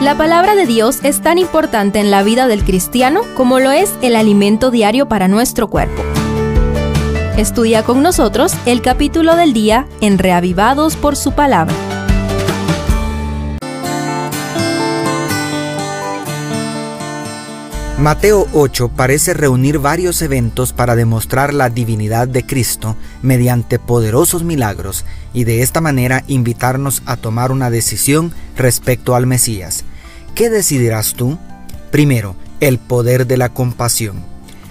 La palabra de Dios es tan importante en la vida del cristiano como lo es el alimento diario para nuestro cuerpo. Estudia con nosotros el capítulo del día en Reavivados por su palabra. Mateo 8 parece reunir varios eventos para demostrar la divinidad de Cristo mediante poderosos milagros y de esta manera invitarnos a tomar una decisión respecto al Mesías. ¿Qué decidirás tú? Primero, el poder de la compasión.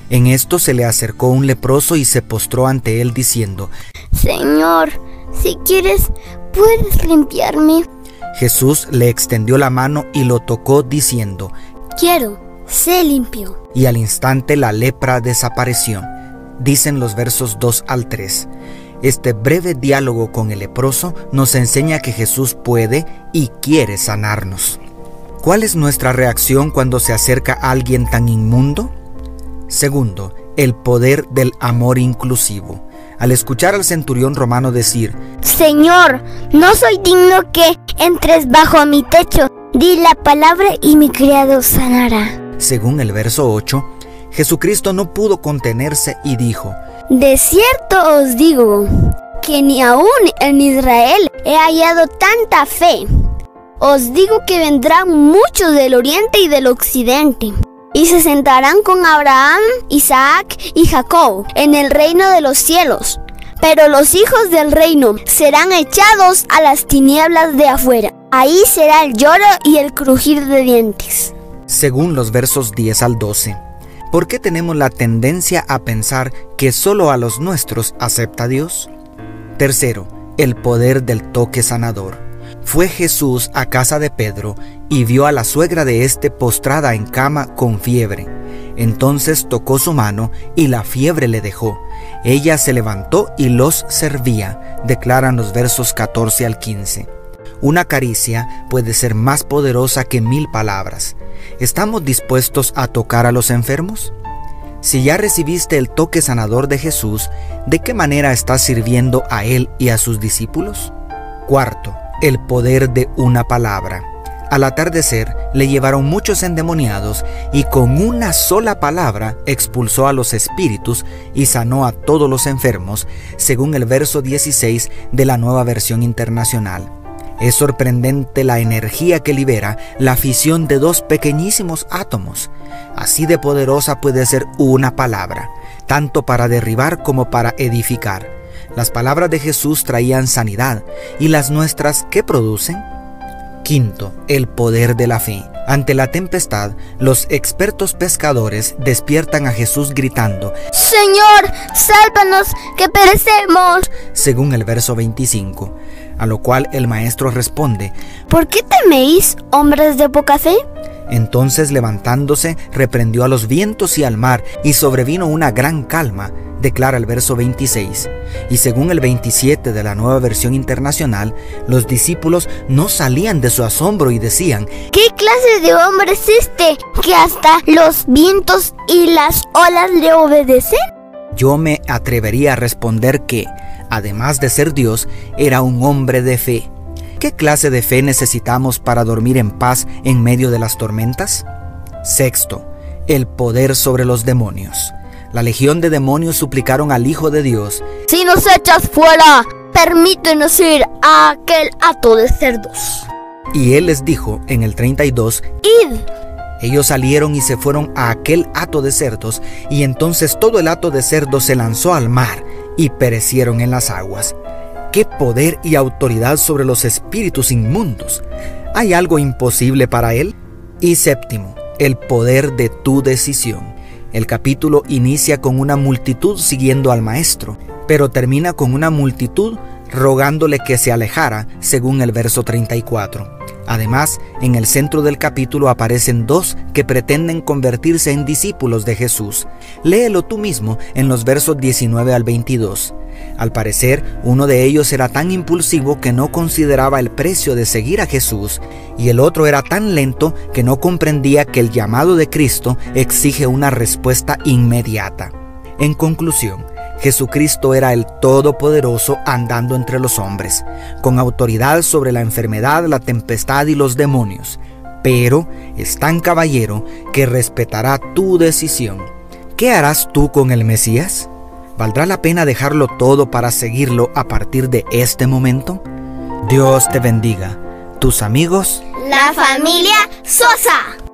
En esto se le acercó un leproso y se postró ante él diciendo, Señor, si quieres, puedes limpiarme. Jesús le extendió la mano y lo tocó diciendo, Quiero se limpió. Y al instante la lepra desapareció. Dicen los versos 2 al 3. Este breve diálogo con el leproso nos enseña que Jesús puede y quiere sanarnos. ¿Cuál es nuestra reacción cuando se acerca a alguien tan inmundo? Segundo, el poder del amor inclusivo. Al escuchar al centurión romano decir, Señor, no soy digno que entres bajo mi techo, di la palabra y mi criado sanará. Según el verso 8, Jesucristo no pudo contenerse y dijo, De cierto os digo que ni aún en Israel he hallado tanta fe. Os digo que vendrán muchos del oriente y del occidente y se sentarán con Abraham, Isaac y Jacob en el reino de los cielos. Pero los hijos del reino serán echados a las tinieblas de afuera. Ahí será el lloro y el crujir de dientes según los versos 10 al 12. ¿Por qué tenemos la tendencia a pensar que solo a los nuestros acepta Dios? Tercero, el poder del toque sanador. Fue Jesús a casa de Pedro y vio a la suegra de éste postrada en cama con fiebre. Entonces tocó su mano y la fiebre le dejó. Ella se levantó y los servía, declaran los versos 14 al 15. Una caricia puede ser más poderosa que mil palabras. ¿Estamos dispuestos a tocar a los enfermos? Si ya recibiste el toque sanador de Jesús, ¿de qué manera estás sirviendo a Él y a sus discípulos? Cuarto, el poder de una palabra. Al atardecer le llevaron muchos endemoniados y con una sola palabra expulsó a los espíritus y sanó a todos los enfermos, según el verso 16 de la nueva versión internacional. Es sorprendente la energía que libera la fisión de dos pequeñísimos átomos. Así de poderosa puede ser una palabra, tanto para derribar como para edificar. Las palabras de Jesús traían sanidad y las nuestras, ¿qué producen? Quinto, el poder de la fe. Ante la tempestad, los expertos pescadores despiertan a Jesús gritando, Señor, sálvanos, que perecemos. Según el verso 25. A lo cual el maestro responde, ¿Por qué teméis, hombres de poca fe? Entonces levantándose, reprendió a los vientos y al mar, y sobrevino una gran calma, declara el verso 26. Y según el 27 de la nueva versión internacional, los discípulos no salían de su asombro y decían, ¿qué clase de hombre es este que hasta los vientos y las olas le obedecen? Yo me atrevería a responder que, además de ser Dios, era un hombre de fe. ¿Qué clase de fe necesitamos para dormir en paz en medio de las tormentas? Sexto, el poder sobre los demonios. La legión de demonios suplicaron al Hijo de Dios, Si nos echas fuera, permítenos ir a aquel hato de cerdos. Y él les dijo en el 32, Id. Ellos salieron y se fueron a aquel hato de cerdos, y entonces todo el hato de cerdos se lanzó al mar y perecieron en las aguas. ¡Qué poder y autoridad sobre los espíritus inmundos! ¿Hay algo imposible para él? Y séptimo, el poder de tu decisión. El capítulo inicia con una multitud siguiendo al maestro, pero termina con una multitud rogándole que se alejara, según el verso 34. Además, en el centro del capítulo aparecen dos que pretenden convertirse en discípulos de Jesús. Léelo tú mismo en los versos 19 al 22. Al parecer, uno de ellos era tan impulsivo que no consideraba el precio de seguir a Jesús, y el otro era tan lento que no comprendía que el llamado de Cristo exige una respuesta inmediata. En conclusión, Jesucristo era el Todopoderoso andando entre los hombres, con autoridad sobre la enfermedad, la tempestad y los demonios. pero es tan caballero que respetará tu decisión. ¿Qué harás tú con el Mesías? ¿Valdrá la pena dejarlo todo para seguirlo a partir de este momento? Dios te bendiga. Tus amigos. La familia Sosa.